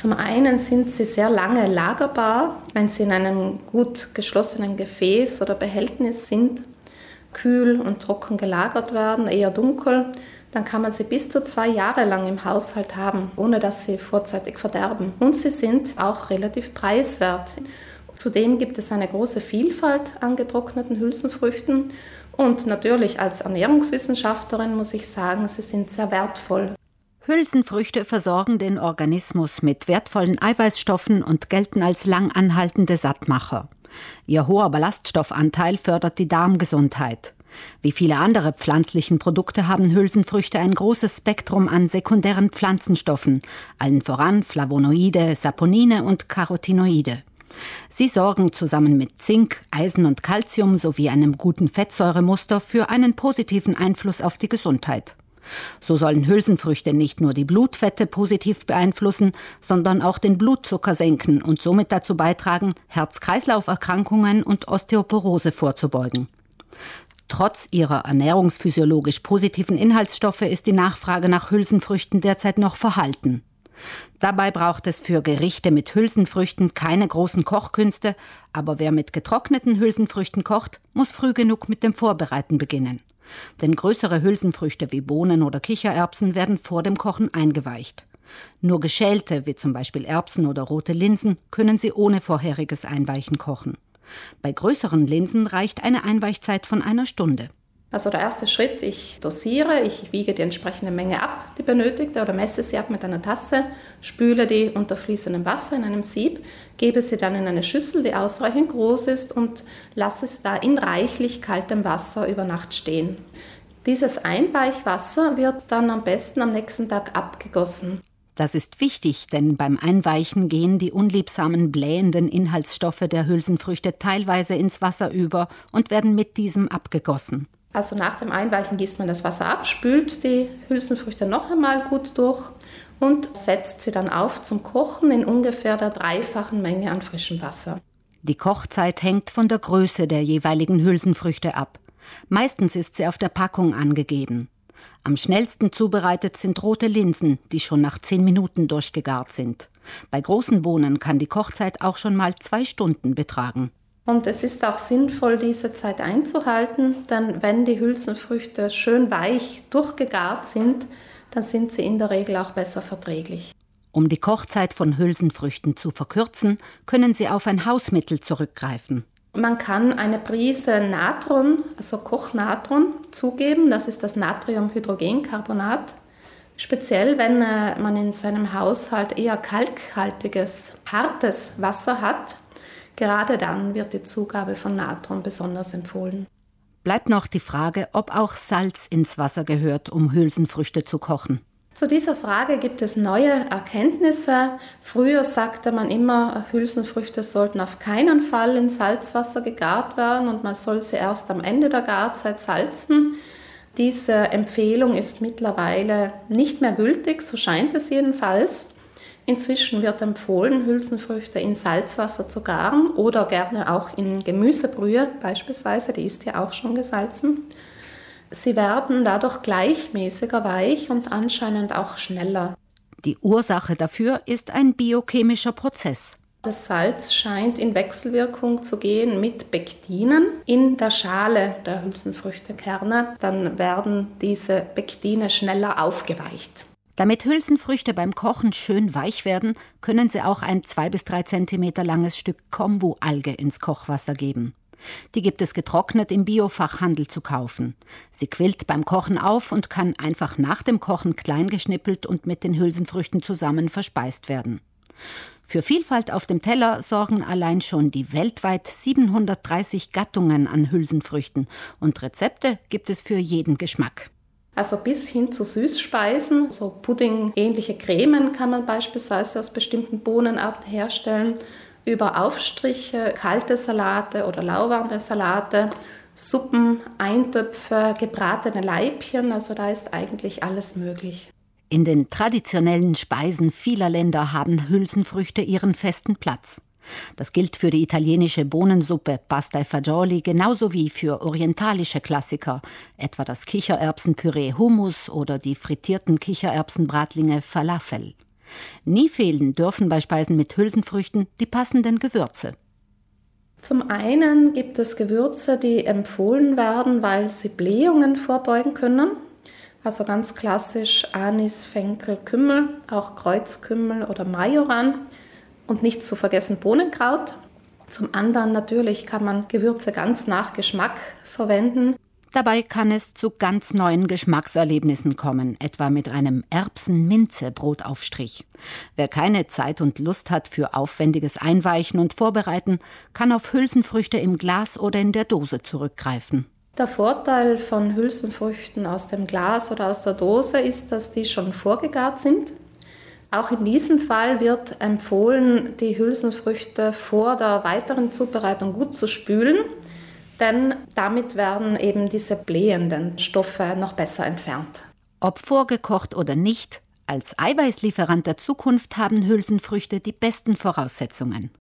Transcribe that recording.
Zum einen sind sie sehr lange lagerbar, wenn sie in einem gut geschlossenen Gefäß oder Behältnis sind, kühl und trocken gelagert werden, eher dunkel, dann kann man sie bis zu zwei Jahre lang im Haushalt haben, ohne dass sie vorzeitig verderben. Und sie sind auch relativ preiswert. Zudem gibt es eine große Vielfalt an getrockneten Hülsenfrüchten und natürlich als Ernährungswissenschaftlerin muss ich sagen, sie sind sehr wertvoll. Hülsenfrüchte versorgen den Organismus mit wertvollen Eiweißstoffen und gelten als langanhaltende Sattmacher. Ihr hoher Ballaststoffanteil fördert die Darmgesundheit. Wie viele andere pflanzlichen Produkte haben Hülsenfrüchte ein großes Spektrum an sekundären Pflanzenstoffen, allen voran Flavonoide, Saponine und Carotinoide. Sie sorgen zusammen mit Zink, Eisen und Calcium sowie einem guten Fettsäuremuster für einen positiven Einfluss auf die Gesundheit. So sollen Hülsenfrüchte nicht nur die Blutfette positiv beeinflussen, sondern auch den Blutzucker senken und somit dazu beitragen, Herz-Kreislauf-Erkrankungen und Osteoporose vorzubeugen. Trotz ihrer ernährungsphysiologisch positiven Inhaltsstoffe ist die Nachfrage nach Hülsenfrüchten derzeit noch verhalten. Dabei braucht es für Gerichte mit Hülsenfrüchten keine großen Kochkünste, aber wer mit getrockneten Hülsenfrüchten kocht, muss früh genug mit dem Vorbereiten beginnen. Denn größere Hülsenfrüchte wie Bohnen oder Kichererbsen werden vor dem Kochen eingeweicht. Nur geschälte, wie zum Beispiel Erbsen oder rote Linsen, können Sie ohne vorheriges Einweichen kochen. Bei größeren Linsen reicht eine Einweichzeit von einer Stunde. Also der erste Schritt, ich dosiere, ich wiege die entsprechende Menge ab, die benötigte, oder messe sie ab mit einer Tasse, spüle die unter fließendem Wasser in einem Sieb, gebe sie dann in eine Schüssel, die ausreichend groß ist und lasse sie da in reichlich kaltem Wasser über Nacht stehen. Dieses Einweichwasser wird dann am besten am nächsten Tag abgegossen. Das ist wichtig, denn beim Einweichen gehen die unliebsamen blähenden Inhaltsstoffe der Hülsenfrüchte teilweise ins Wasser über und werden mit diesem abgegossen. Also nach dem Einweichen gießt man das Wasser ab, spült die Hülsenfrüchte noch einmal gut durch und setzt sie dann auf zum Kochen in ungefähr der dreifachen Menge an frischem Wasser. Die Kochzeit hängt von der Größe der jeweiligen Hülsenfrüchte ab. Meistens ist sie auf der Packung angegeben. Am schnellsten zubereitet sind rote Linsen, die schon nach zehn Minuten durchgegart sind. Bei großen Bohnen kann die Kochzeit auch schon mal zwei Stunden betragen. Und es ist auch sinnvoll, diese Zeit einzuhalten, denn wenn die Hülsenfrüchte schön weich durchgegart sind, dann sind sie in der Regel auch besser verträglich. Um die Kochzeit von Hülsenfrüchten zu verkürzen, können Sie auf ein Hausmittel zurückgreifen. Man kann eine Prise Natron, also Kochnatron, zugeben. Das ist das Natriumhydrogencarbonat. Speziell, wenn äh, man in seinem Haushalt eher kalkhaltiges, hartes Wasser hat, gerade dann wird die Zugabe von Natron besonders empfohlen. Bleibt noch die Frage, ob auch Salz ins Wasser gehört, um Hülsenfrüchte zu kochen. Zu dieser Frage gibt es neue Erkenntnisse. Früher sagte man immer, Hülsenfrüchte sollten auf keinen Fall in Salzwasser gegart werden und man soll sie erst am Ende der Garzeit salzen. Diese Empfehlung ist mittlerweile nicht mehr gültig, so scheint es jedenfalls. Inzwischen wird empfohlen, Hülsenfrüchte in Salzwasser zu garen oder gerne auch in Gemüsebrühe beispielsweise, die ist ja auch schon gesalzen. Sie werden dadurch gleichmäßiger weich und anscheinend auch schneller. Die Ursache dafür ist ein biochemischer Prozess. Das Salz scheint in Wechselwirkung zu gehen mit Pektinen in der Schale der Hülsenfrüchtekerne. Dann werden diese Pektine schneller aufgeweicht. Damit Hülsenfrüchte beim Kochen schön weich werden, können Sie auch ein 2 bis 3 cm langes Stück Kombu-Alge ins Kochwasser geben. Die gibt es getrocknet im Biofachhandel zu kaufen. Sie quillt beim Kochen auf und kann einfach nach dem Kochen klein geschnippelt und mit den Hülsenfrüchten zusammen verspeist werden. Für Vielfalt auf dem Teller sorgen allein schon die weltweit 730 Gattungen an Hülsenfrüchten und Rezepte gibt es für jeden Geschmack. Also bis hin zu Süßspeisen, so Pudding-ähnliche Cremen kann man beispielsweise aus bestimmten Bohnenarten herstellen über Aufstriche, kalte Salate oder lauwarme Salate, Suppen, Eintöpfe, gebratene Leibchen, also da ist eigentlich alles möglich. In den traditionellen Speisen vieler Länder haben Hülsenfrüchte ihren festen Platz. Das gilt für die italienische Bohnensuppe Pasta e Fagioli genauso wie für orientalische Klassiker, etwa das Kichererbsenpüree Hummus oder die frittierten Kichererbsenbratlinge Falafel. Nie fehlen dürfen bei Speisen mit Hülsenfrüchten die passenden Gewürze. Zum einen gibt es Gewürze, die empfohlen werden, weil sie Blähungen vorbeugen können. Also ganz klassisch Anis, Fenkel, Kümmel, auch Kreuzkümmel oder Majoran und nicht zu vergessen Bohnenkraut. Zum anderen natürlich kann man Gewürze ganz nach Geschmack verwenden. Dabei kann es zu ganz neuen Geschmackserlebnissen kommen, etwa mit einem Erbsen-Minze-Brotaufstrich. Wer keine Zeit und Lust hat für aufwendiges Einweichen und Vorbereiten, kann auf Hülsenfrüchte im Glas oder in der Dose zurückgreifen. Der Vorteil von Hülsenfrüchten aus dem Glas oder aus der Dose ist, dass die schon vorgegart sind. Auch in diesem Fall wird empfohlen, die Hülsenfrüchte vor der weiteren Zubereitung gut zu spülen denn damit werden eben diese blähenden Stoffe noch besser entfernt. Ob vorgekocht oder nicht, als Eiweißlieferant der Zukunft haben Hülsenfrüchte die besten Voraussetzungen.